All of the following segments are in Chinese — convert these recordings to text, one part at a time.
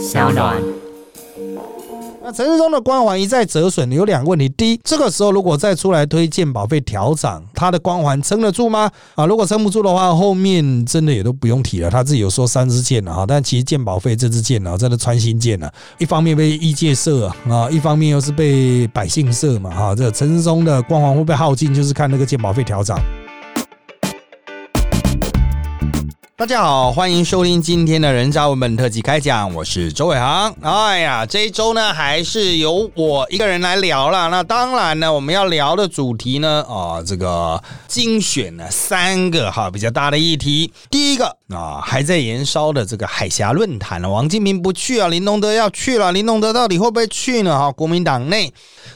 小暖。那陈世忠的光环一再折损，有两个问题。第一，这个时候如果再出来推荐保费调涨，他的光环撑得住吗？啊，如果撑不住的话，后面真的也都不用提了。他自己有说三支箭了哈，但其实鉴保费这支箭呢，真的穿心箭了。一方面被异界射啊，一方面又是被百姓射嘛哈。这陈世忠的光环会被耗尽，就是看那个鉴保费调涨。大家好，欢迎收听今天的人渣文本特辑开讲，我是周伟航。哎呀，这一周呢，还是由我一个人来聊了。那当然呢，我们要聊的主题呢，啊，这个精选了三个哈比较大的议题。第一个啊，还在燃烧的这个海峡论坛了，王金平不去啊，林隆德要去了，林隆德到底会不会去呢？哈，国民党内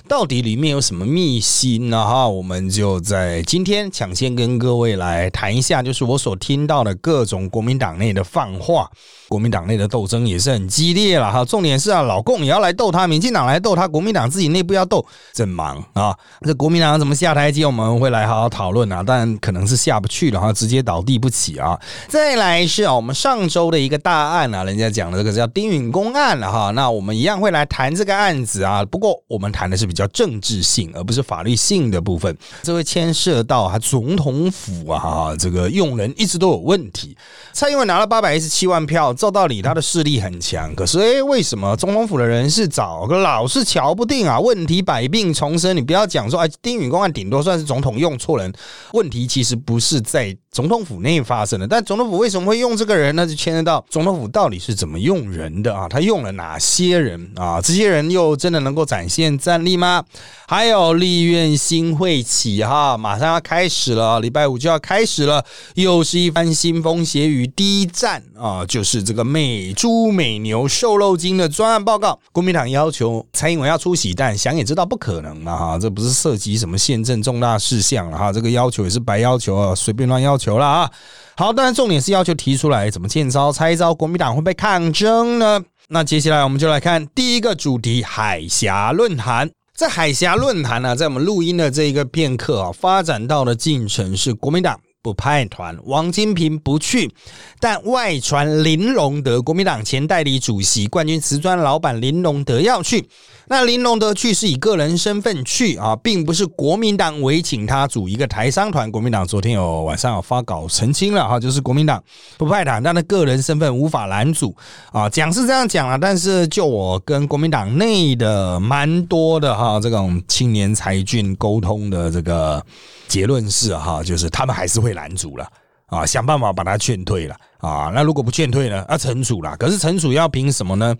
到底里面有什么秘辛呢？哈，我们就在今天抢先跟各位来谈一下，就是我所听到的各种。从国民党内的放话，国民党内的斗争也是很激烈了哈。重点是啊，老共也要来斗他，民进党来斗他，国民党自己内部要斗，真忙啊。这国民党怎么下台阶，我们会来好好讨论啊。但可能是下不去了哈，直接倒地不起啊。再来是啊，我们上周的一个大案啊，人家讲的这个叫丁允公案了哈。那我们一样会来谈这个案子啊。不过我们谈的是比较政治性，而不是法律性的部分。这会牵涉到啊总统府啊，这个用人一直都有问题。蔡英文拿了八百一十七万票，照道理他的势力很强，可是哎，为什么总统府的人是找个老是瞧不定啊？问题百病丛生，你不要讲说哎，丁允公案顶多算是总统用错人，问题其实不是在总统府内发生的。但总统府为什么会用这个人呢？就牵涉到总统府到底是怎么用人的啊？他用了哪些人啊？这些人又真的能够展现战力吗？还有立院新会起哈，马上要开始了，礼拜五就要开始了，又是一番腥风血雨。第一站啊，就是这个美猪美牛瘦肉精的专案报告。国民党要求蔡英文要出席，但想也知道不可能嘛哈，这不是涉及什么宪政重大事项了哈，这个要求也是白要求啊，随便乱要求求了啊。好，当然重点是要求提出来怎么见招拆招，国民党会被抗争呢？那接下来我们就来看第一个主题：海峡论坛。在海峡论坛呢，在我们录音的这一个片刻啊，发展到的进程是国民党不派团，王金平不去，但外传林隆德，国民党前代理主席、冠军瓷砖老板林隆德要去。那林隆德去是以个人身份去啊，并不是国民党委请他组一个台商团。国民党昨天有晚上有发稿澄清了哈，就是国民党不派他，但他个人身份无法拦阻啊。讲是这样讲了，但是就我跟国民党内的蛮多的哈这种青年才俊沟通的这个结论是哈，就是他们还是会拦阻了啊，想办法把他劝退了。啊，那如果不劝退呢？啊，惩处啦。可是惩处要凭什么呢？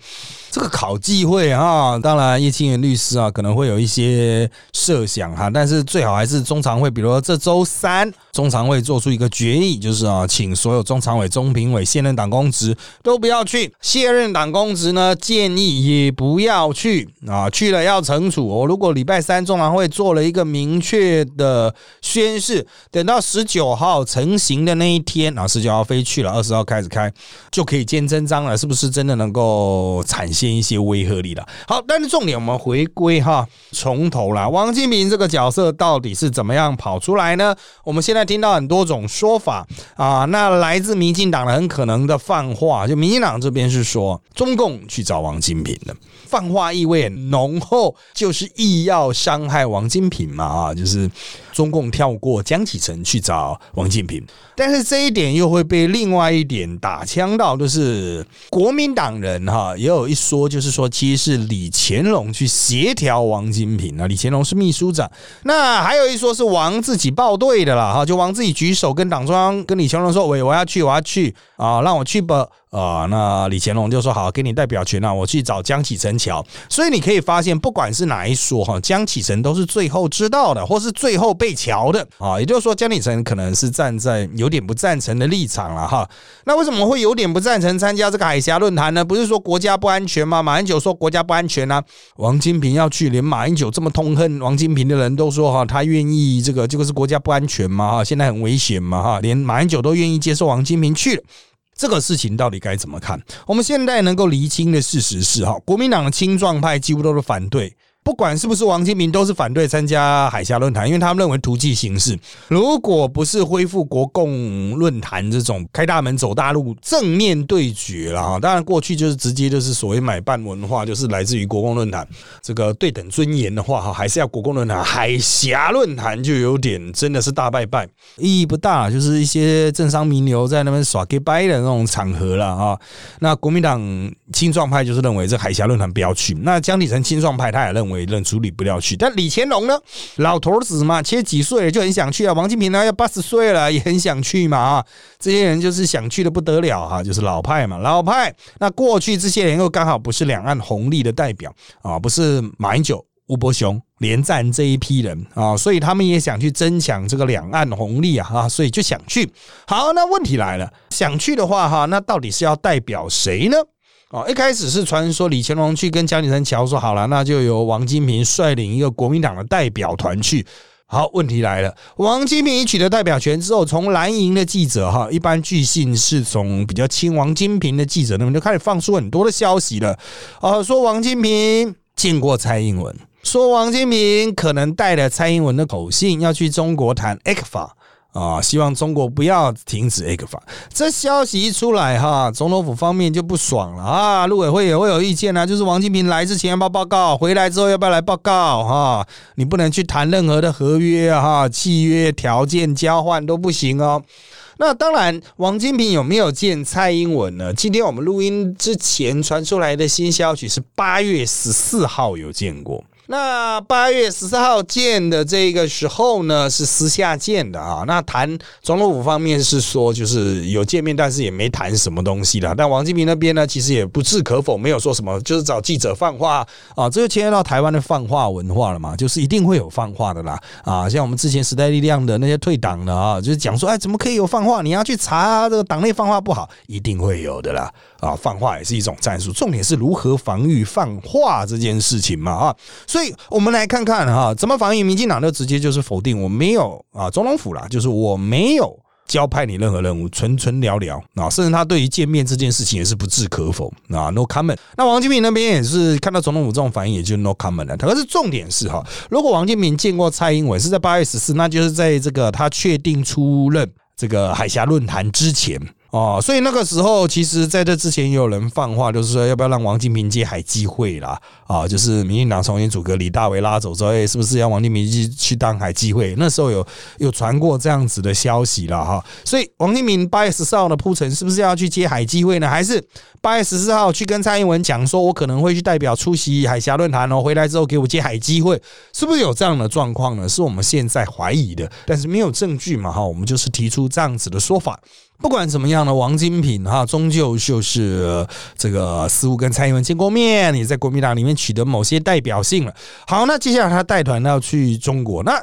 这个考纪会啊，当然叶清源律师啊，可能会有一些设想哈。但是最好还是中常会，比如说这周三中常会做出一个决议，就是啊，请所有中常委、中评委、现任党公职都不要去，卸任党公职呢，建议也不要去啊，去了要惩处。我如果礼拜三中常会做了一个明确的宣誓，等到十九号成型的那一天啊，十九号飞去了，二十。要开始开，就可以见真章了，是不是真的能够产现一些威慑力了？好，但是重点我们回归哈，从头啦，王金平这个角色到底是怎么样跑出来呢？我们现在听到很多种说法啊，那来自民进党的很可能的放话，就民进党这边是说中共去找王金平的，放话意味浓厚，就是意要伤害王金平嘛啊，就是中共跳过江启臣去找王金平，但是这一点又会被另外一点打枪到，就是国民党人哈，也有一说，就是说其实是李乾隆去协调王金平啊，李乾隆是秘书长。那还有一说是王自己报队的啦，哈，就王自己举手跟党中央跟李乾隆说，喂，我要去，我要去啊，让我去吧。啊，那李乾隆就说好，给你代表权啊，我去找江启臣桥。所以你可以发现，不管是哪一说哈，江启臣都是最后知道的，或是最后被桥的啊。也就是说，江启臣可能是站在有点不赞成的立场了哈。那为什么会有点不赞成参加这个海峡论坛呢？不是说国家不安全吗？马英九说国家不安全啊，王金平要去，连马英九这么痛恨王金平的人都说哈，他愿意这个，这个是国家不安全嘛哈，现在很危险嘛哈，连马英九都愿意接受王金平去了。这个事情到底该怎么看？我们现在能够厘清的事实是哈，国民党的青壮派几乎都是反对不管是不是王金平，都是反对参加海峡论坛，因为他们认为图迹形式，如果不是恢复国共论坛这种开大门走大路正面对决了哈，当然过去就是直接就是所谓买办文化，就是来自于国共论坛这个对等尊严的话哈，还是要国共论坛，海峡论坛就有点真的是大拜拜，意义不大，就是一些政商名流在那边耍 gay 拜的那种场合了啊。那国民党青壮派就是认为这海峡论坛不要去，那江启臣青壮派他也认为。为认处理不了去，但李乾隆呢？老头子嘛，其实几岁了就很想去啊。王金平呢，要八十岁了也很想去嘛啊。这些人就是想去的不得了哈，就是老派嘛，老派。那过去这些人又刚好不是两岸红利的代表啊，不是马英九、吴伯雄连战这一批人啊，所以他们也想去争抢这个两岸红利啊啊，所以就想去。好，那问题来了，想去的话哈，那到底是要代表谁呢？哦，一开始是传说李乾隆去跟江启臣桥说好了，那就由王金平率领一个国民党的代表团去。好，问题来了，王金平取得代表权之后，从蓝营的记者哈，一般据信是从比较亲王金平的记者那边就开始放出很多的消息了。哦，说王金平见过蔡英文，说王金平可能带了蔡英文的口信要去中国谈 A 克法。啊，希望中国不要停止 A 克法。这消息一出来，哈，总统府方面就不爽了啊。陆委会也会有意见啊，就是王金平来之前要不要报告，回来之后要不要来报告？哈，你不能去谈任何的合约啊，契约条件交换都不行哦。那当然，王金平有没有见蔡英文呢？今天我们录音之前传出来的新消息是八月十四号有见过。那八月十四号见的这个时候呢，是私下见的啊。那谈总统府方面是说，就是有见面，但是也没谈什么东西啦。但王金平那边呢，其实也不置可否，没有说什么，就是找记者放话啊。这就牵涉到台湾的放话文化了嘛，就是一定会有放话的啦啊。像我们之前时代力量的那些退党的啊，就是讲说，哎，怎么可以有放话？你要去查这个党内放话不好，一定会有的啦啊。放话也是一种战术，重点是如何防御放话这件事情嘛啊。所以，我们来看看哈，怎么防御？民进党就直接就是否定，我没有啊，总统府啦，就是我没有交派你任何任务，纯纯聊聊啊，甚至他对于见面这件事情也是不置可否啊，no comment。那王金平那边也是看到总统府这种反应，也就 no comment 了。可是重点是哈，如果王金平见过蔡英文是在八月十四，那就是在这个他确定出任这个海峡论坛之前。哦，所以那个时候，其实在这之前也有人放话，就是说要不要让王金平接海基会啦？啊，就是民进党重新组阁，李大为拉走之后，哎，是不是要王金平去去当海基会？那时候有有传过这样子的消息了哈。所以王金平八月十四号的铺陈，是不是要去接海基会呢？还是八月十四号去跟蔡英文讲说，我可能会去代表出席海峡论坛哦，回来之后给我接海基会，是不是有这样的状况呢？是我们现在怀疑的，但是没有证据嘛哈，我们就是提出这样子的说法。不管怎么样呢，王金平哈，终究就是这个似乎跟蔡英文见过面，也在国民党里面取得某些代表性了。好，那接下来他带团要去中国，那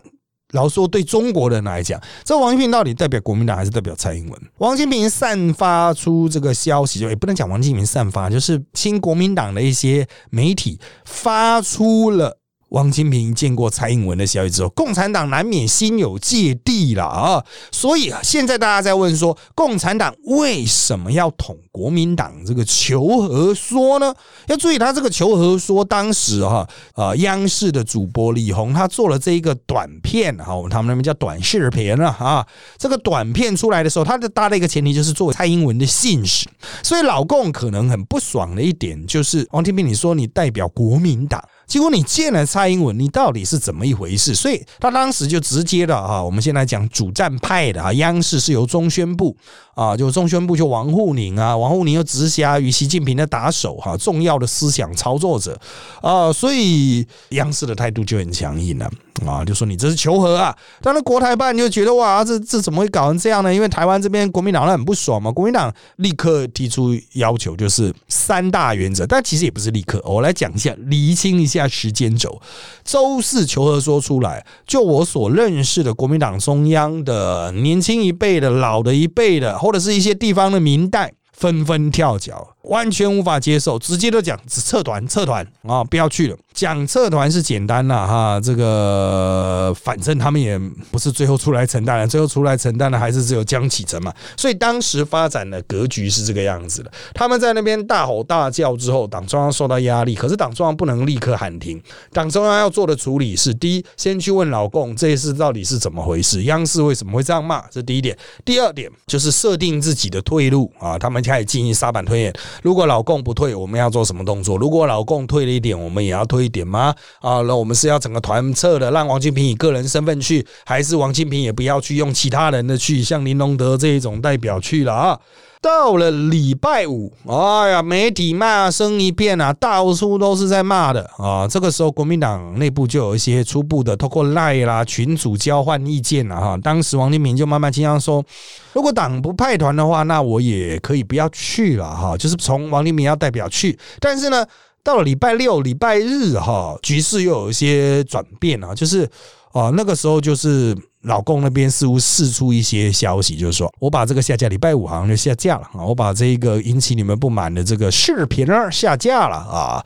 老说对中国人来讲，这王金平到底代表国民党还是代表蔡英文？王金平散发出这个消息，就也不能讲王金平散发，就是亲国民党的一些媒体发出了。王金平见过蔡英文的消息之后，共产党难免心有芥蒂了啊！所以现在大家在问说，共产党为什么要捅国民党这个求和说呢？要注意，他这个求和说，当时哈呃，央视的主播李红他做了这一个短片，哈，他们那边叫短视频了啊。这个短片出来的时候，他的搭的一个前提就是作为蔡英文的信使，所以老共可能很不爽的一点就是，王金平，你说你代表国民党。结果你见了蔡英文，你到底是怎么一回事？所以他当时就直接的啊，我们先来讲主战派的啊，央视是由中宣部啊，就中宣部就王沪宁啊，王沪宁又直辖于习近平的打手哈，重要的思想操作者啊，所以央视的态度就很强硬了。啊，就说你这是求和啊！当然，国台办就觉得哇，这这怎么会搞成这样呢？因为台湾这边国民党很不爽嘛，国民党立刻提出要求，就是三大原则。但其实也不是立刻，我来讲一下，厘清一下时间轴。周四求和说出来，就我所认识的国民党中央的年轻一辈的、老的一辈的，或者是一些地方的民代，纷纷跳脚。完全无法接受，直接就讲撤团撤团啊，不要去了。讲撤团是简单了哈，这个反正他们也不是最后出来承担了，最后出来承担的还是只有江启臣嘛。所以当时发展的格局是这个样子的。他们在那边大吼大叫之后，党中央受到压力，可是党中央不能立刻喊停。党中央要做的处理是：第一，先去问老共这事到底是怎么回事，央视为什么会这样骂？这第一点。第二点就是设定自己的退路啊，他们开始进行沙板推演。如果老共不退，我们要做什么动作？如果老共退了一点，我们也要退一点吗？啊，那我们是要整个团撤的，让王金平以个人身份去，还是王金平也不要去，用其他人的去，像林龙德这一种代表去了啊？到了礼拜五，哎呀，媒体骂声一片啊，到处都是在骂的啊。这个时候，国民党内部就有一些初步的，透过赖啦群组交换意见了哈。当时王金平就慢慢倾向说，如果党不派团的话，那我也可以不要去了哈。就是从王金平要代表去，但是呢，到了礼拜六、礼拜日哈，局势又有一些转变啊，就是啊，那个时候就是。老公那边似乎释出一些消息，就是说我把这个下架，礼拜五好像就下架了啊！我把这一个引起你们不满的这个视频下架了啊！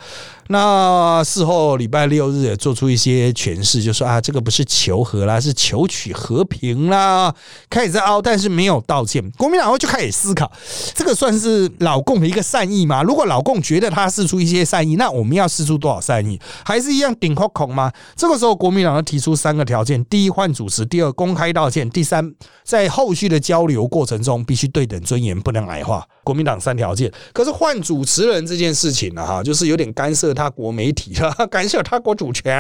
那事后礼拜六日也做出一些诠释，就说啊，这个不是求和啦，是求取和平啦，开始在凹，但是没有道歉。国民党就开始思考，这个算是老共的一个善意吗？如果老共觉得他释出一些善意，那我们要释出多少善意？还是一样顶口孔吗？这个时候国民党要提出三个条件：第一，换主持；第二，公开道歉；第三，在后续的交流过程中必须对等尊严，不能矮化。国民党三条线。可是换主持人这件事情呢，哈，就是有点干涉他国媒体了，干涉他国主权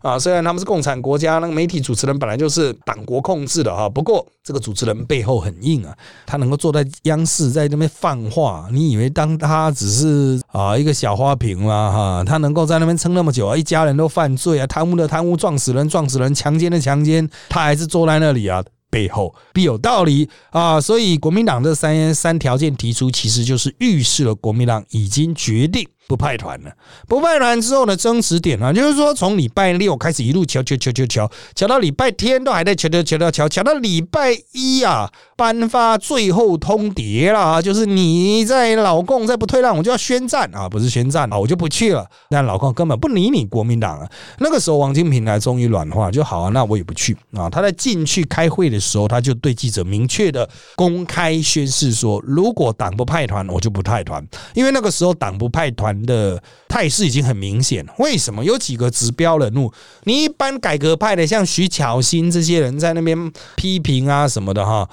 啊。虽然他们是共产国家，那个媒体主持人本来就是党国控制的哈。不过这个主持人背后很硬啊，他能够坐在央视在那边放话，你以为当他只是啊一个小花瓶吗？哈，他能够在那边撑那么久啊，一家人都犯罪啊，贪污的贪污，撞死人撞死人，强奸的强奸。他还是坐在那里啊，背后必有道理啊，所以国民党这三三条件提出，其实就是预示了国民党已经决定。不派团了，不派团之后的争执点啊，就是说从礼拜六开始一路瞧瞧瞧瞧瞧，瞧到礼拜天都还在瞧瞧瞧瞧瞧，瞧到礼拜一啊，颁发最后通牒了啊，就是你在老共再不退让，我就要宣战啊，不是宣战啊，我就不去了。但老共根本不理你国民党啊。那个时候王金平呢，终于软化就好啊，那我也不去啊。他在进去开会的时候，他就对记者明确的公开宣誓说，如果党不派团，我就不派团，因为那个时候党不派团。的态势已经很明显，为什么有几个指标人物？你一般改革派的，像徐巧芯这些人在那边批评啊什么的哈，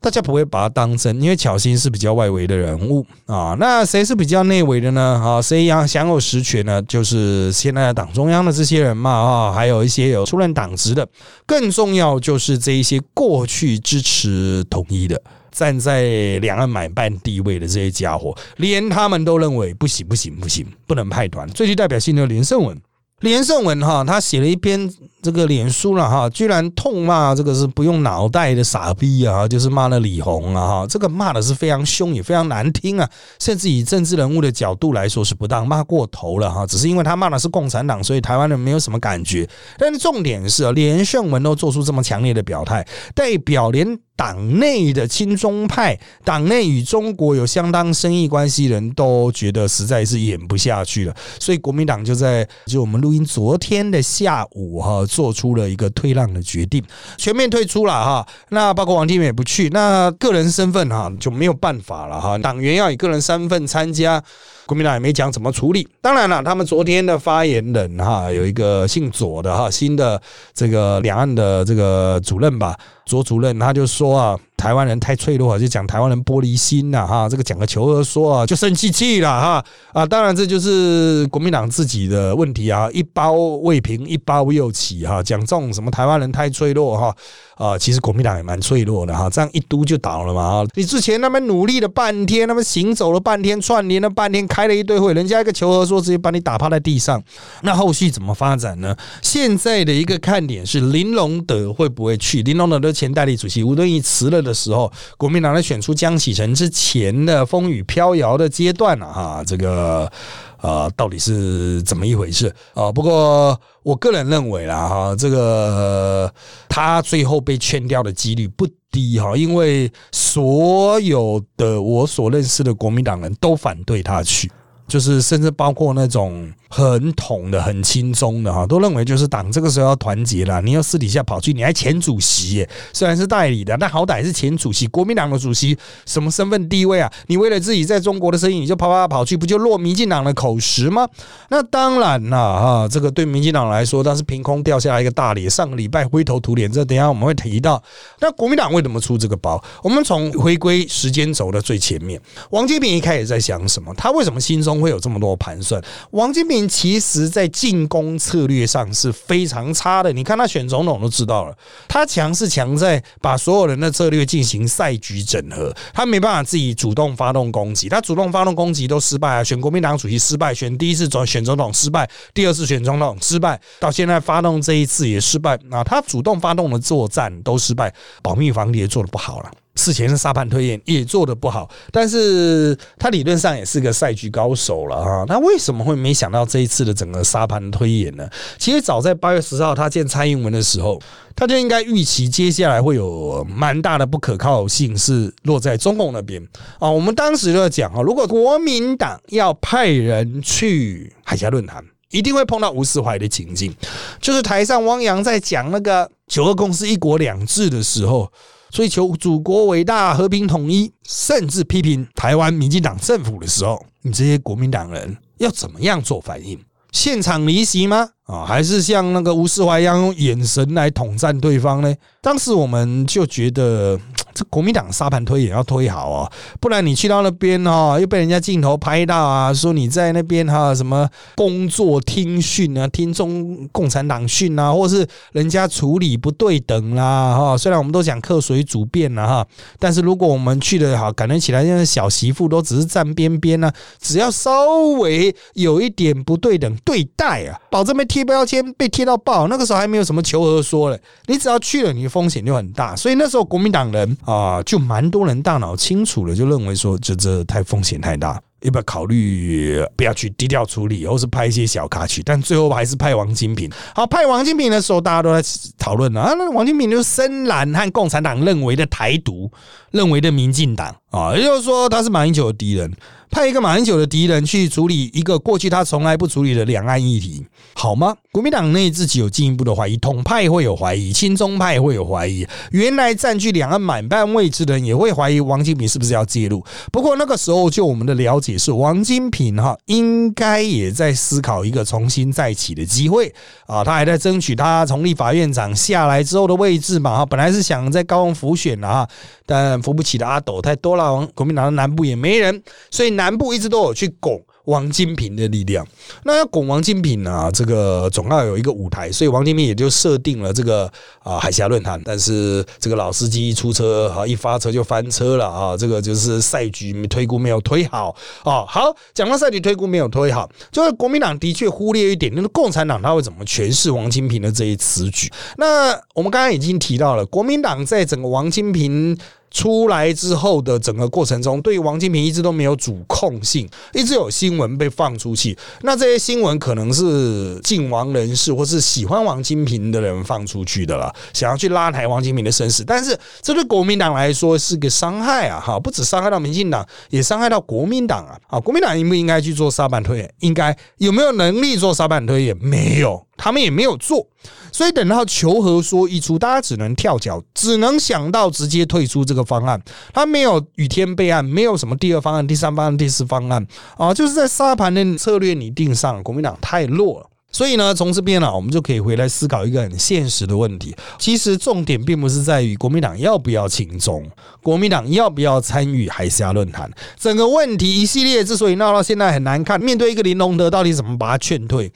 大家不会把他当真，因为巧芯是比较外围的人物啊。那谁是比较内围的呢？啊，谁享享有实权呢？就是现在党中央的这些人嘛啊，还有一些有出任党职的，更重要就是这一些过去支持统一的。站在两岸买办地位的这些家伙，连他们都认为不行不行不行，不能派团。最具代表性的连胜文，连胜文哈，他写了一篇这个脸书了哈，居然痛骂这个是不用脑袋的傻逼啊，就是骂了李红啊哈，这个骂的是非常凶也非常难听啊，甚至以政治人物的角度来说是不当，骂过头了哈。只是因为他骂的是共产党，所以台湾人没有什么感觉。但是重点是啊，连胜文都做出这么强烈的表态，代表连。党内的亲中派，党内与中国有相当生意关系人都觉得实在是演不下去了，所以国民党就在就我们录音昨天的下午哈，做出了一个退让的决定，全面退出了哈。那包括王金平也不去，那个人身份哈就没有办法了哈。党员要以个人身份参加，国民党也没讲怎么处理。当然了，他们昨天的发言人哈有一个姓左的哈，新的这个两岸的这个主任吧。左主任他就说啊。台湾人太脆弱，就讲台湾人玻璃心呐，哈，这个讲个求和说啊，就生气气了哈啊，当然这就是国民党自己的问题啊，一包未平一包又起哈，讲这种什么台湾人太脆弱哈，啊其实国民党也蛮脆弱的哈，这样一嘟就倒了嘛啊，你之前那么努力了半天，那么行走了半天，串联了半天，开了一堆会，人家一个求和说直接把你打趴在地上，那后续怎么发展呢？现在的一个看点是林隆德会不会去？林隆德的前代理主席吴敦义辞了的。的时候，国民党在选出江启臣之前的风雨飘摇的阶段了哈，这个啊，到底是怎么一回事啊？不过我个人认为啦，哈，这个他最后被劝掉的几率不低哈，因为所有的我所认识的国民党人都反对他去。就是甚至包括那种很统的、很轻松的哈，都认为就是党这个时候要团结了。你要私底下跑去，你还前主席耶，虽然是代理的，但好歹是前主席，国民党的主席，什么身份地位啊？你为了自己在中国的生意，你就啪啪跑去，不就落民进党的口实吗？那当然了哈，这个对民进党来说，那是凭空掉下来一个大礼。上个礼拜灰头土脸，这等下我们会提到。那国民党为什么出这个包？我们从回归时间轴的最前面，王金平一开始在想什么？他为什么心中？会有这么多盘算。王金平其实在进攻策略上是非常差的。你看他选总统都知道了，他强是强在把所有人的策略进行赛局整合，他没办法自己主动发动攻击。他主动发动攻击都失败啊，选国民党主席失败，选第一次总选总统失败，第二次选总统失败，到现在发动这一次也失败啊。他主动发动的作战都失败，保密防谍做的不好了。事前的沙盘推演也做的不好，但是他理论上也是个赛局高手了啊。那为什么会没想到这一次的整个沙盘推演呢？其实早在八月十号他见蔡英文的时候，他就应该预期接下来会有蛮大的不可靠性是落在中共那边啊。我们当时就讲啊，如果国民党要派人去海峡论坛，一定会碰到吴思怀的情境，就是台上汪洋在讲那个九二共识、一国两制的时候。追求祖国伟大、和平统一，甚至批评台湾民进党政府的时候，你这些国民党人要怎么样做反应？现场离席吗？啊，还是像那个吴世怀一样用眼神来统战对方呢？当时我们就觉得。这国民党沙盘推也要推好哦，不然你去到那边哈，又被人家镜头拍到啊，说你在那边哈什么工作听训啊，听中共产党训啊，或是人家处理不对等啦哈。虽然我们都讲客随主便了哈，但是如果我们去的好，感觉起来像小媳妇都只是站边边呢，只要稍微有一点不对等对待啊，保证被贴标签被贴到爆。那个时候还没有什么求和说嘞，你只要去了，你的风险就很大。所以那时候国民党人。啊，就蛮多人大脑清楚了，就认为说，这这太风险太大，要不要考虑不要去低调处理，或是派一些小卡去？但最后还是派王金平。好，派王金平的时候，大家都在讨论啊，那王金平就深蓝和共产党认为的台独，认为的民进党啊，也就是说他是马英九的敌人。派一个马英九的敌人去处理一个过去他从来不处理的两岸议题，好吗？国民党内自己有进一步的怀疑，统派会有怀疑，亲中派会有怀疑，原来占据两岸满半位置的人也会怀疑王金平是不是要介入。不过那个时候，就我们的了解是，王金平哈应该也在思考一个重新再起的机会啊，他还在争取他从立法院长下来之后的位置嘛哈，本来是想在高雄辅选的哈，但扶不起的阿斗太多了，国民党的南部也没人，所以。南部一直都有去拱。王金平的力量，那要拱王金平呢？这个总要有一个舞台，所以王金平也就设定了这个啊海峡论坛。但是这个老司机一出车啊，一发车就翻车了啊！这个就是赛局推估没有推好啊。好，讲到赛局推估没有推好，就是国民党的确忽略一点，那个共产党他会怎么诠释王金平的这一此举？那我们刚刚已经提到了，国民党在整个王金平出来之后的整个过程中，对于王金平一直都没有主控性，一直有新。闻被放出去，那这些新闻可能是晋王人士或是喜欢王金平的人放出去的了，想要去拉抬王金平的身世。但是这对国民党来说是个伤害啊！哈，不止伤害到民进党，也伤害到国民党啊！啊，国民党应不应该去做沙板推演？应该有没有能力做沙板推演？没有。他们也没有做，所以等到求和说一出，大家只能跳脚，只能想到直接退出这个方案。他没有雨天备案，没有什么第二方案、第三方案、第四方案啊，就是在沙盘的策略拟定上，国民党太弱了。所以呢，从这边呢，我们就可以回来思考一个很现实的问题。其实重点并不是在于国民党要不要请中，国民党要不要参与海峡论坛。整个问题一系列之所以闹到现在很难看，面对一个林隆德，到底怎么把他劝退？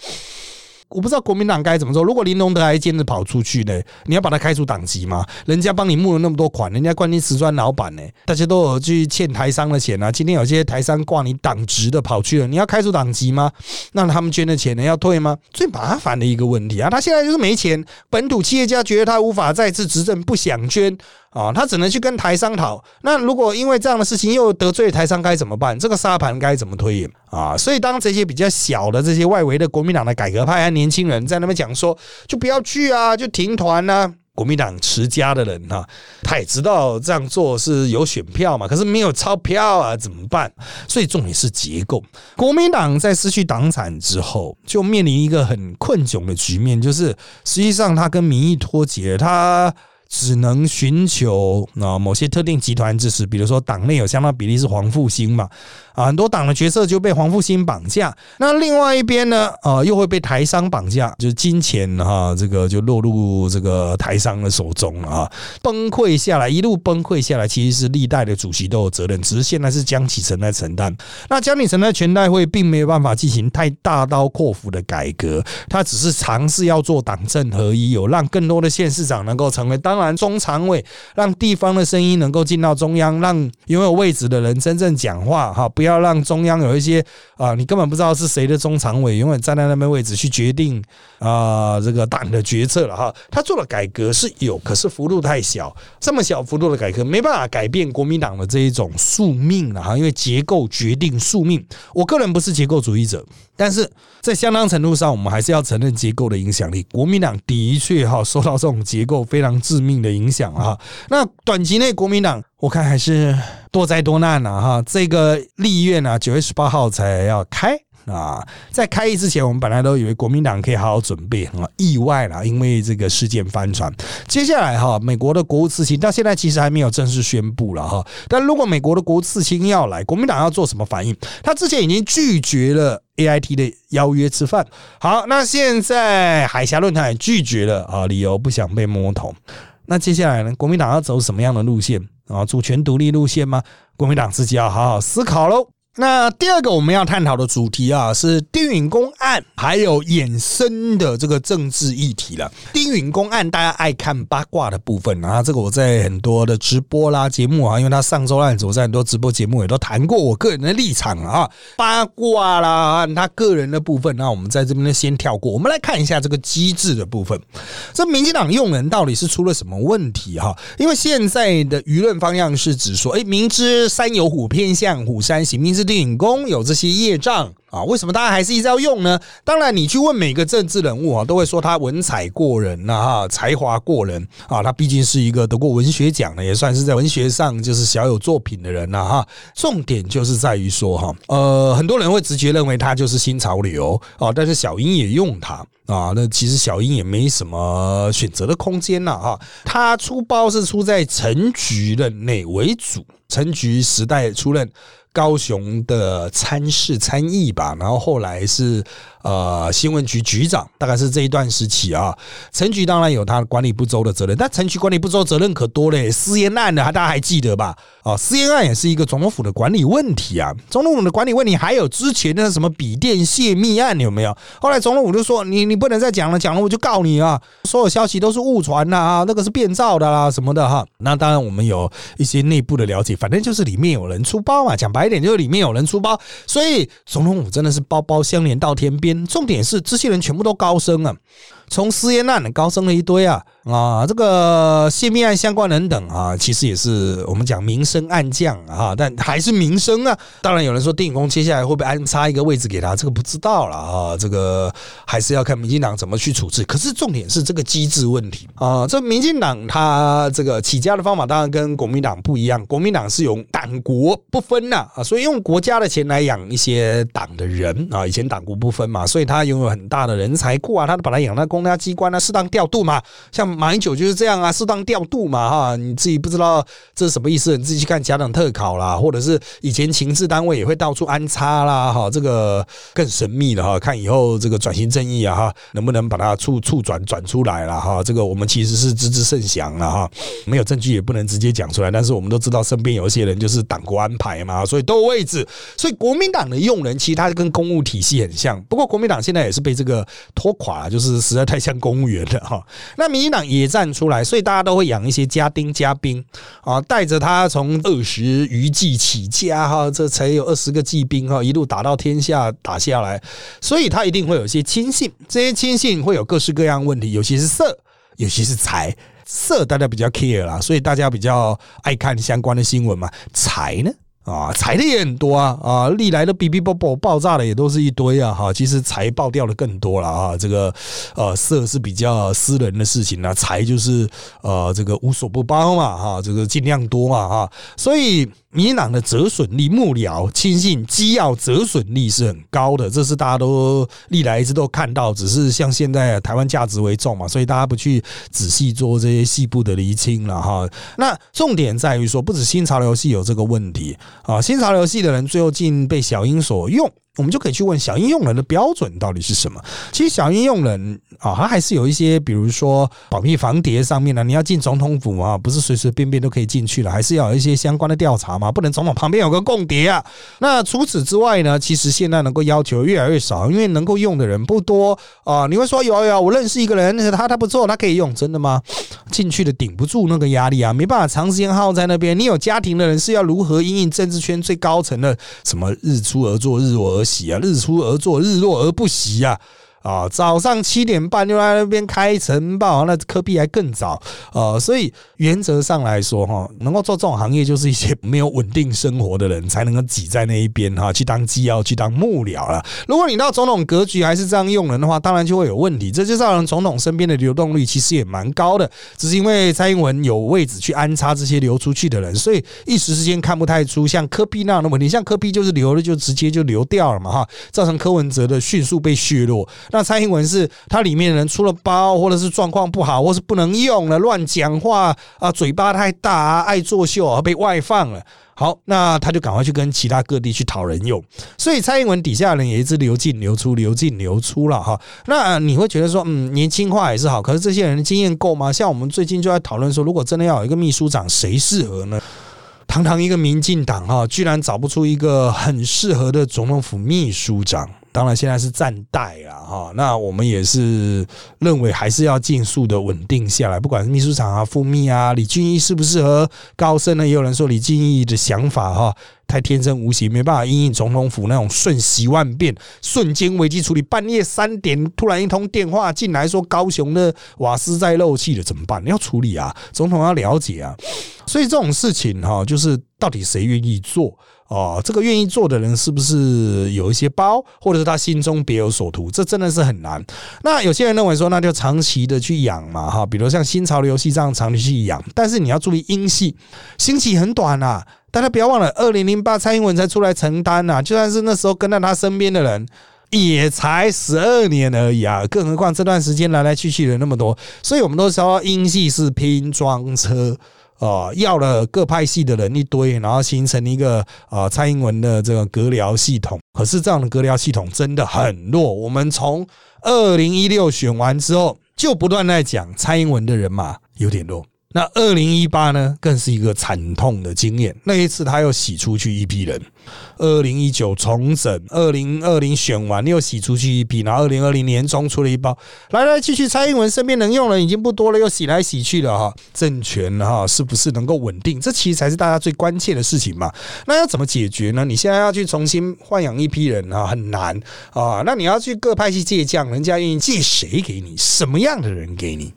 我不知道国民党该怎么做。如果林隆德还坚持跑出去呢？你要把他开除党籍吗？人家帮你募了那么多款，人家冠军瓷砖老板呢？大家都有去欠台商的钱啊。今天有些台商挂你党职的跑去了，你要开除党籍吗？那他们捐的钱呢？要退吗？最麻烦的一个问题啊！他现在就是没钱，本土企业家觉得他无法再次执政，不想捐。啊，他只能去跟台商讨。那如果因为这样的事情又得罪台商，该怎么办？这个沙盘该怎么推演啊？所以当这些比较小的这些外围的国民党的改革派和年轻人在那边讲说，就不要去啊，就停团啊。国民党持家的人哈，他也知道这样做是有选票嘛，可是没有钞票啊，怎么办？所以重点是结构。国民党在失去党产之后，就面临一个很困窘的局面，就是实际上他跟民意脱节，他。只能寻求啊某些特定集团支持，比如说党内有相当比例是黄复兴嘛，啊很多党的决策就被黄复兴绑架。那另外一边呢，啊又会被台商绑架，就是金钱哈，这个就落入这个台商的手中了啊，崩溃下来，一路崩溃下来，其实是历代的主席都有责任，只是现在是江启臣在承担。那江启臣在全代会并没有办法进行太大刀阔斧的改革，他只是尝试要做党政合一，有让更多的县市长能够成为当。中常委让地方的声音能够进到中央，让拥有位置的人真正讲话哈，不要让中央有一些啊，你根本不知道是谁的中常委，永远站在那边位置去决定啊这个党的决策了哈。他做了改革是有，可是幅度太小，这么小幅度的改革没办法改变国民党的这一种宿命了哈，因为结构决定宿命。我个人不是结构主义者。但是在相当程度上，我们还是要承认结构的影响力。国民党的确哈受到这种结构非常致命的影响啊。那短期内国民党，我看还是多灾多难了哈。这个立院呢，九月十八号才要开。啊，在开议之前，我们本来都以为国民党可以好好准备啊，意外了，因为这个事件翻船。接下来哈，美国的国务次卿到现在其实还没有正式宣布了哈。但如果美国的国务次卿要来，国民党要做什么反应？他之前已经拒绝了 A I T 的邀约吃饭。好，那现在海峡论坛也拒绝了啊，理由不想被摸头。那接下来呢？国民党要走什么样的路线啊？主权独立路线吗？国民党自己要好好思考喽。那第二个我们要探讨的主题啊，是丁允公案，还有衍生的这个政治议题了。丁允公案大家爱看八卦的部分啊，这个我在很多的直播啦节目啊，因为他上周案子，我在很多直播节目也都谈过我个人的立场啊，八卦啦，他个人的部分，那我们在这边呢先跳过，我们来看一下这个机制的部分。这民进党用人到底是出了什么问题哈？因为现在的舆论方向是指说，哎，明知山有虎，偏向虎山行，明知电影宫有这些业障。啊，为什么大家还是一直要用呢？当然，你去问每个政治人物啊，都会说他文采过人呐，哈，才华过人啊。他毕竟是一个得过文学奖的，也算是在文学上就是小有作品的人了，哈。重点就是在于说，哈，呃，很多人会直接认为他就是新潮流啊，但是小英也用他啊，那其实小英也没什么选择的空间了，哈。他出包是出在陈局任内为主，陈局时代出任。高雄的参事参议吧，然后后来是。呃，新闻局局长大概是这一段时期啊。陈局当然有他管理不周的责任，但陈局管理不周责任可多嘞。私烟案的，大家还记得吧？啊，私烟案也是一个总统府的管理问题啊。总统府的管理问题还有之前的什么笔电泄密案有没有？后来总统府就说你你不能再讲了，讲了我就告你啊！所有消息都是误传呐啊，那个是变造的啦什么的哈。那当然我们有一些内部的了解，反正就是里面有人出包嘛。讲白一点，就是里面有人出包，所以总统府真的是包包相连到天边。重点是这些人全部都高升啊，从私烟案高升了一堆啊。啊，这个泄密案相关人等啊，其实也是我们讲民生暗将啊，但还是民生啊。当然有人说电影宫接下来会不会安插一个位置给他，这个不知道了啊。这个还是要看民进党怎么去处置。可是重点是这个机制问题啊。这民进党他这个起家的方法当然跟国民党不一样，国民党是用党国不分呐啊，所以用国家的钱来养一些党的人啊。以前党国不分嘛，所以他拥有很大的人才库啊，他把他养在公家机关啊，适当调度嘛，像。马英九就是这样啊，适当调度嘛，哈，你自己不知道这是什么意思，你自己去看家长特考啦，或者是以前情治单位也会到处安插啦，哈，这个更神秘了哈，看以后这个转型正义啊，哈，能不能把它处处转转出来了哈，这个我们其实是知之甚详了哈，没有证据也不能直接讲出来，但是我们都知道身边有一些人就是党国安排嘛，所以都有位置，所以国民党的用人其实他跟公务体系很像，不过国民党现在也是被这个拖垮了，就是实在太像公务员了哈，那民进党。也站出来，所以大家都会养一些家丁家兵啊，带着他从二十余骑起家哈，这才有二十个骑兵哈，一路打到天下打下来，所以他一定会有一些亲信，这些亲信会有各式各样问题，有些是色，有些是财色大家比较 care 啦，所以大家比较爱看相关的新闻嘛。财呢？啊，财的也很多啊，啊，历来的哔哔啵啵爆炸的也都是一堆啊，哈，其实财爆掉的更多了啊，这个呃色是比较私人的事情呢，财就是呃这个无所不包嘛，哈，这个尽量多嘛，哈，所以。民进党的折损率、幕僚亲信机要折损率是很高的，这是大家都历来一直都看到，只是像现在台湾价值为重嘛，所以大家不去仔细做这些细部的厘清了哈。那重点在于说，不止新潮流系有这个问题啊，新潮流系的人最后竟被小英所用。我们就可以去问小应用人的标准到底是什么？其实小应用人啊，他还是有一些，比如说保密防谍上面呢，你要进总统府啊，不是随随便便都可以进去了，还是要有一些相关的调查嘛，不能总统旁边有个共谍啊。那除此之外呢，其实现在能够要求越来越少，因为能够用的人不多啊。你会说有有，我认识一个人，他他不错，他可以用，真的吗？进去的顶不住那个压力啊，没办法长时间耗在那边。你有家庭的人是要如何应应政治圈最高层的什么日出而作，日落而息啊，日出而作，日落而不息啊。啊，早上七点半就在那边开晨报，那科比还更早啊，所以原则上来说，哈，能够做这种行业，就是一些没有稳定生活的人才能够挤在那一边哈，去当机要去当幕僚了。如果你到总统格局还是这样用人的话，当然就会有问题。这就造成总统身边的流动率其实也蛮高的，只是因为蔡英文有位置去安插这些流出去的人，所以一时之间看不太出像科比那样的问题。像科比就是流了就直接就流掉了嘛哈，造成柯文哲的迅速被削弱。那蔡英文是他里面的人出了包，或者是状况不好，或是不能用了，乱讲话啊，嘴巴太大啊，爱作秀而被外放了。好，那他就赶快去跟其他各地去讨人用。所以蔡英文底下人也一直流进流出，流进流出了哈。那你会觉得说，嗯，年轻化也是好，可是这些人的经验够吗？像我们最近就在讨论说，如果真的要有一个秘书长，谁适合呢？堂堂一个民进党哈，居然找不出一个很适合的总统府秘书长。当然，现在是暂代啊，哈，那我们也是认为还是要尽速的稳定下来，不管是秘书长啊、副秘啊，李俊毅适不适合高升呢？也有人说李俊毅的想法哈太天真无邪，没办法应应总统府那种瞬息万变、瞬间危机处理。半夜三点突然一通电话进来，说高雄的瓦斯在漏气了，怎么办？要处理啊，总统要了解啊，所以这种事情哈，就是到底谁愿意做？哦，这个愿意做的人是不是有一些包，或者是他心中别有所图？这真的是很难。那有些人认为说，那就长期的去养嘛，哈，比如像新潮流戏这样长期去养。但是你要注意，英系兴起很短啊，大家不要忘了，二零零八蔡英文才出来承担呐，就算是那时候跟在他身边的人，也才十二年而已啊。更何况这段时间来来去去的那么多，所以我们都说英系是拼装车。啊，要了各派系的人一堆，然后形成一个啊蔡英文的这个隔僚系统。可是这样的隔僚系统真的很弱。我们从二零一六选完之后，就不断在讲蔡英文的人马有点弱。那二零一八呢，更是一个惨痛的经验。那一次他又洗出去一批人。二零一九重整，二零二零选完又洗出去一批，然后二零二零年中出了一包，来来去去，蔡英文身边能用的已经不多了，又洗来洗去了哈。政权哈是不是能够稳定？这其实才是大家最关切的事情嘛。那要怎么解决呢？你现在要去重新豢养一批人啊，很难啊。那你要去各派系借将，人家愿意借谁给你？什么样的人给你？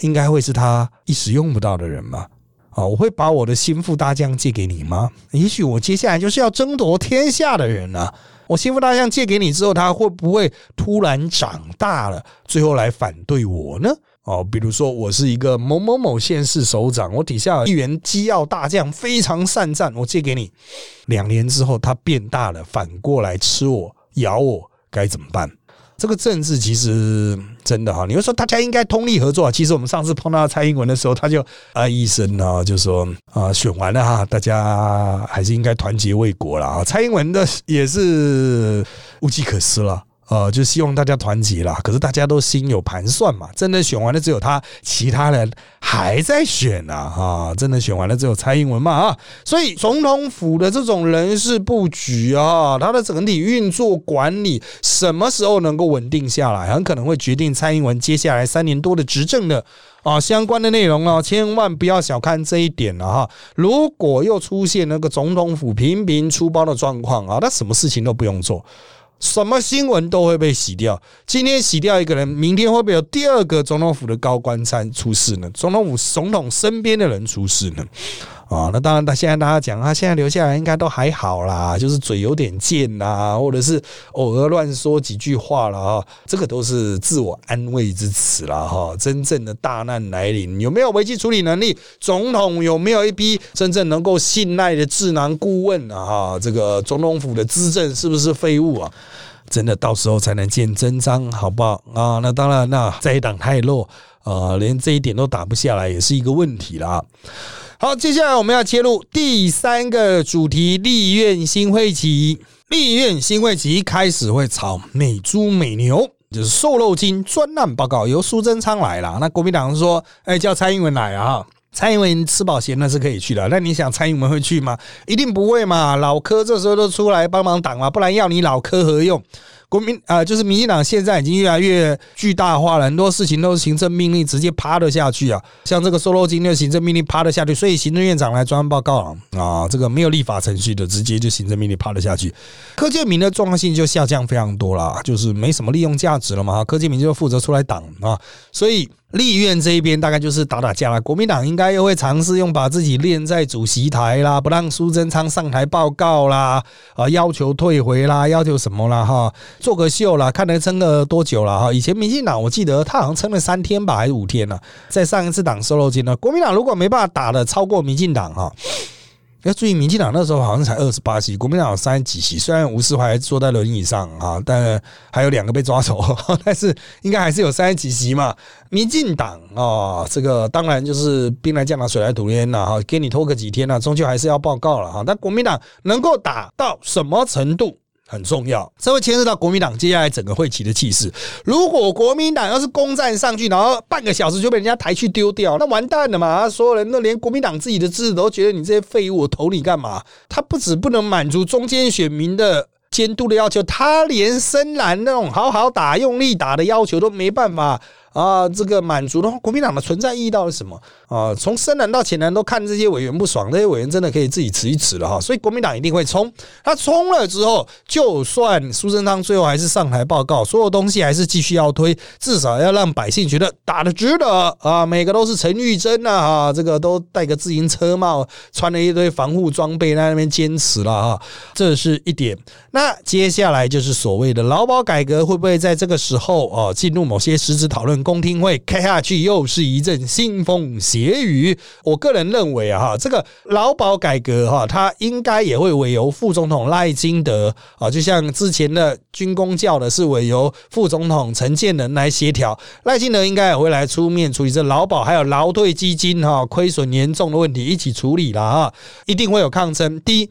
应该会是他一时用不到的人吗？啊，我会把我的心腹大将借给你吗？也许我接下来就是要争夺天下的人呢。我心腹大将借给你之后，他会不会突然长大了，最后来反对我呢？哦，比如说我是一个某某某县市首长，我底下有一员机要大将非常善战，我借给你，两年之后他变大了，反过来吃我咬我，该怎么办？这个政治其实真的哈，你会说大家应该通力合作。其实我们上次碰到蔡英文的时候，他就啊一声呢，就说啊选完了哈，大家还是应该团结为国了啊。蔡英文的也是无计可施了。呃，就希望大家团结啦。可是大家都心有盘算嘛，真的选完了只有他，其他人还在选呢啊！真的选完了只有蔡英文嘛啊！所以总统府的这种人事布局啊，它的整体运作管理，什么时候能够稳定下来，很可能会决定蔡英文接下来三年多的执政的啊相关的内容哦，千万不要小看这一点了哈！如果又出现那个总统府频频出包的状况啊，那什么事情都不用做。什么新闻都会被洗掉。今天洗掉一个人，明天会不会有第二个总统府的高官参出事呢？总统府总统身边的人出事呢？啊，那当然，他现在大家讲，他现在留下来应该都还好啦，就是嘴有点贱呐，或者是偶尔乱说几句话了啊，这个都是自我安慰之词了哈。真正的大难来临，有没有危机处理能力？总统有没有一批真正能够信赖的智囊顾问啊？哈，这个总统府的资政是不是废物啊？真的到时候才能见真章，好不好啊？那当然，那这一党太弱啊，连这一点都打不下来，也是一个问题啦。好，接下来我们要切入第三个主题：立院新会期。立院新会期开始会炒美猪美牛，就是瘦肉精专案报告由苏贞昌来了。那国民党说：“哎，叫蔡英文来啊！”蔡英文吃饱闲那是可以去的。那你想蔡英文会去吗？一定不会嘛！老柯这时候都出来帮忙挡嘛，不然要你老柯何用？国民啊，就是民进党现在已经越来越巨大化了，很多事情都是行政命令直接趴了下去啊。像这个瘦肉精的行政命令趴了下去，所以行政院长来专案报告了啊。这个没有立法程序的，直接就行政命令趴了下去。柯建明的重要性就下降非常多了，就是没什么利用价值了嘛。柯建明就负责出来挡啊，所以。立院这一边大概就是打打架了，国民党应该又会尝试用把自己练在主席台啦，不让苏贞昌上台报告啦，啊，要求退回啦，要求什么啦，哈，做个秀啦，看能撑了多久了哈。以前民进党我记得他好像撑了三天吧，还是五天呢？在上一次党收肉金呢，国民党如果没办法打的超过民进党哈。要注意，民进党那时候好像才二十八席，国民党三十几席。虽然吴世怀坐在轮椅上啊，但还有两个被抓走，但是应该还是有三十几席嘛。民进党啊，这个当然就是兵来将挡，水来土掩了，哈，给你拖个几天啊，终究还是要报告了哈。但国民党能够打到什么程度？很重要，这会牵涉到国民党接下来整个会期的气势。如果国民党要是攻占上去，然后半个小时就被人家抬去丢掉，那完蛋了嘛！所有人都连国民党自己的支持都觉得你这些废物，我投你干嘛？他不止不能满足中间选民的监督的要求，他连深蓝那种好好打、用力打的要求都没办法。啊，这个满足的话，国民党的存在意义到底是什么啊？从深蓝到浅蓝都看这些委员不爽，这些委员真的可以自己辞一辞了哈。所以国民党一定会冲，他冲了之后，就算苏贞昌最后还是上台报告，所有东西还是继续要推，至少要让百姓觉得打的值得啊。每个都是陈玉珍呐哈，这个都戴个自行车帽，穿了一堆防护装备在那边坚持了哈，这是一点。那接下来就是所谓的劳保改革，会不会在这个时候啊进入某些实质讨论？公听会开下去，又是一阵腥风血雨。我个人认为啊，哈，这个劳保改革哈，它应该也会委由副总统赖金德啊，就像之前的军工教的是委由副总统陈建仁来协调，赖金德应该也会来出面处理这劳保还有劳退基金哈亏损严重的问题，一起处理了啊，一定会有抗争。第一。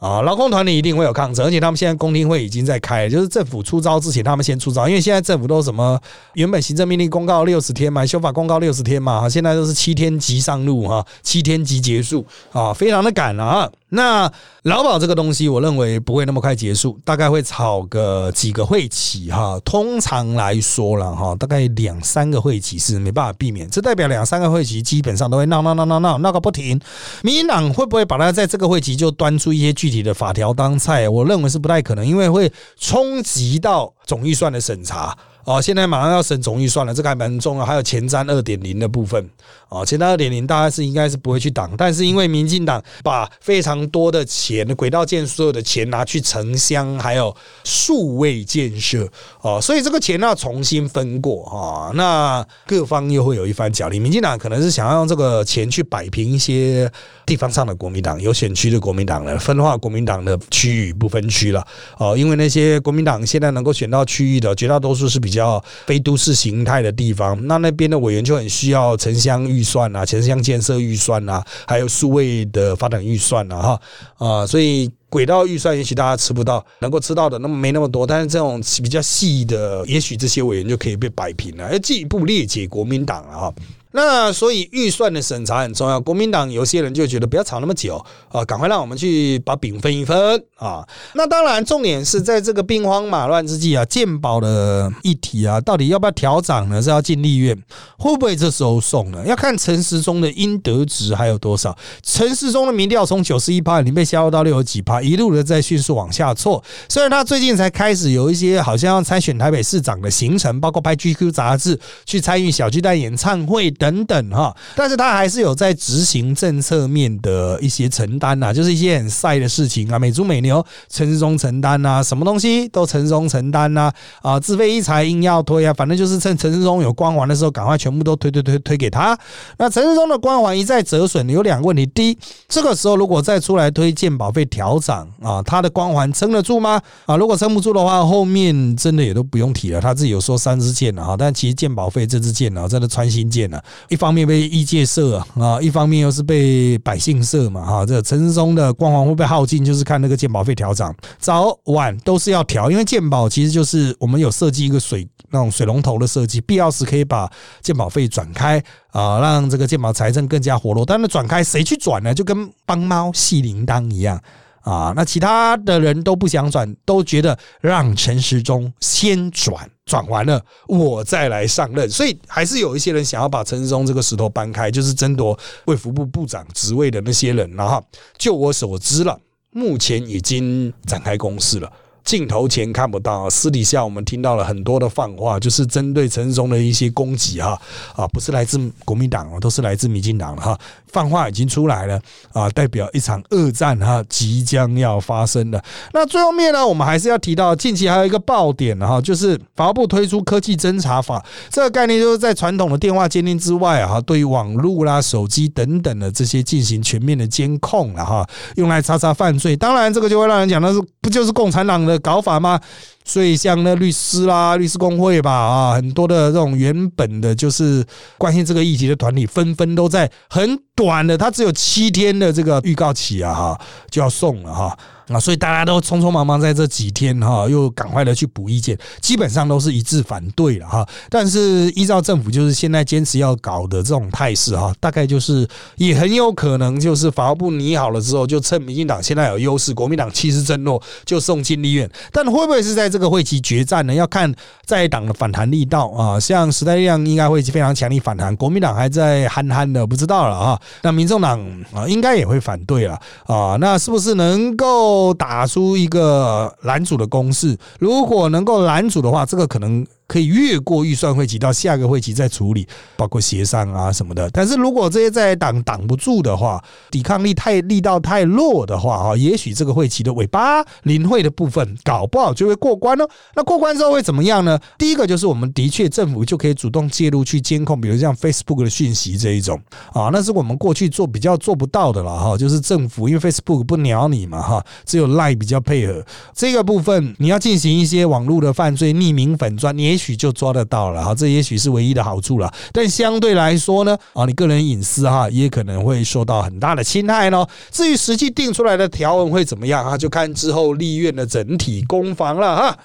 啊，劳工团里一定会有抗争，而且他们现在公听会已经在开，就是政府出招之前，他们先出招，因为现在政府都什么原本行政命令公告六十天嘛，修法公告六十天嘛，现在都是七天即上路哈，七天即结束啊，非常的赶了啊。那劳保这个东西，我认为不会那么快结束，大概会炒个几个会期哈。通常来说了哈，大概两三个会期是没办法避免，这代表两三个会期基本上都会闹闹闹闹闹闹个不停。民进党会不会把它在这个会期就端出一些具体的法条当菜？我认为是不太可能，因为会冲击到总预算的审查。哦，现在马上要审总预算了，这个还蛮重要。还有前瞻二点零的部分，哦，前瞻二点零大概是应该是不会去挡，但是因为民进党把非常多的钱，轨道建所有的钱拿去城乡，还有数位建设，哦，所以这个钱要重新分过啊，那各方又会有一番角力。民进党可能是想要用这个钱去摆平一些地方上的国民党有选区的国民党了，分化国民党的区域不分区了，哦，因为那些国民党现在能够选到区域的绝大多数是比。比较非都市形态的地方，那那边的委员就很需要城乡预算啊，城乡建设预算啊，还有数位的发展预算啊，哈啊，所以轨道预算也许大家吃不到，能够吃到的那么没那么多，但是这种比较细的，也许这些委员就可以被摆平了，而进一步裂解国民党了哈。那所以预算的审查很重要。国民党有些人就觉得不要吵那么久啊，赶快让我们去把饼分一分啊。那当然，重点是在这个兵荒马乱之际啊，健保的议题啊，到底要不要调涨呢？是要进立院，会不会这时候送呢？要看陈时中的应得值还有多少。陈时中的民调从九十一趴已经被削弱到六十几趴，一路的在迅速往下挫。虽然他最近才开始有一些好像要参选台北市长的行程，包括拍 GQ 杂志，去参与小巨蛋演唱会。等等哈，但是他还是有在执行政策面的一些承担呐，就是一些很晒的事情啊，美猪美牛陈世忠承担呐，什么东西都陈世忠承担呐，啊，自费一财硬要推啊，反正就是趁陈世忠有光环的时候，赶快全部都推推推推给他。那陈世忠的光环一再折损，有两个问题：第一，这个时候如果再出来推荐保费调涨啊，他的光环撑得住吗？啊，如果撑不住的话，后面真的也都不用提了。他自己有说三支箭了哈，但其实鉴保费这支箭呢，真的穿心箭了。一方面被异界射啊，一方面又是被百姓射嘛哈。这陈世忠的光环会被耗尽，就是看那个鉴宝费调涨，早晚都是要调，因为鉴宝其实就是我们有设计一个水那种水龙头的设计，必要时可以把鉴宝费转开啊，让这个鉴宝财政更加活络。但是转开谁去转呢？就跟帮猫系铃铛一样。啊，那其他的人都不想转，都觉得让陈时中先转，转完了我再来上任，所以还是有一些人想要把陈世忠这个石头搬开，就是争夺卫福部部长职位的那些人然后。就我所知了，目前已经展开攻势了。镜头前看不到，私底下我们听到了很多的放话，就是针对陈松的一些攻击哈啊，不是来自国民党哦，都是来自民进党哈。放话已经出来了啊，代表一场恶战哈即将要发生了。那最后面呢，我们还是要提到近期还有一个爆点哈，就是法务部推出科技侦查法，这个概念就是在传统的电话监听之外啊，对于网络啦、手机等等的这些进行全面的监控了哈，用来查查犯罪。当然，这个就会让人讲那是，不就是共产党的的搞法吗？所以像那律师啦、律师工会吧啊，很多的这种原本的就是关心这个议题的团体，纷纷都在很短的，它只有七天的这个预告期啊哈，就要送了哈。啊所以大家都匆匆忙忙在这几天哈，又赶快的去补意见，基本上都是一致反对了哈。但是依照政府就是现在坚持要搞的这种态势哈，大概就是也很有可能就是法务部拟好了之后，就趁民进党现在有优势，国民党气势正弱，就送进立院。但会不会是在这个会期决战呢？要看在党的反弹力道啊。像时代力量应该会非常强力反弹，国民党还在憨憨的，不知道了啊。那民众党啊，应该也会反对了啊。那是不是能够？打出一个拦阻的攻势，如果能够拦阻的话，这个可能。可以越过预算会期到下个会期再处理，包括协商啊什么的。但是如果这些在挡挡不住的话，抵抗力太力道太弱的话，哈，也许这个会期的尾巴临会的部分搞不好就会过关哦。那过关之后会怎么样呢？第一个就是我们的确政府就可以主动介入去监控，比如像 Facebook 的讯息这一种啊，那是我们过去做比较做不到的了哈。就是政府因为 Facebook 不鸟你嘛哈，只有 Line 比较配合这个部分，你要进行一些网络的犯罪匿名粉砖，你也。许就抓得到了哈，这也许是唯一的好处了。但相对来说呢，啊，你个人隐私哈，也可能会受到很大的侵害呢。至于实际定出来的条文会怎么样啊，就看之后立院的整体攻防了哈。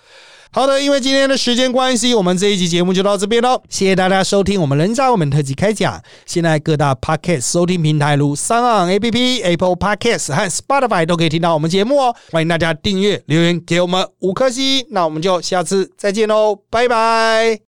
好的，因为今天的时间关系，我们这一集节目就到这边喽。谢谢大家收听我们人渣我们特辑开讲。现在各大 Podcast 收听平台如三岸 A P P、Apple Podcast 和 Spotify 都可以听到我们节目哦。欢迎大家订阅、留言给我们五颗星。那我们就下次再见喽，拜拜。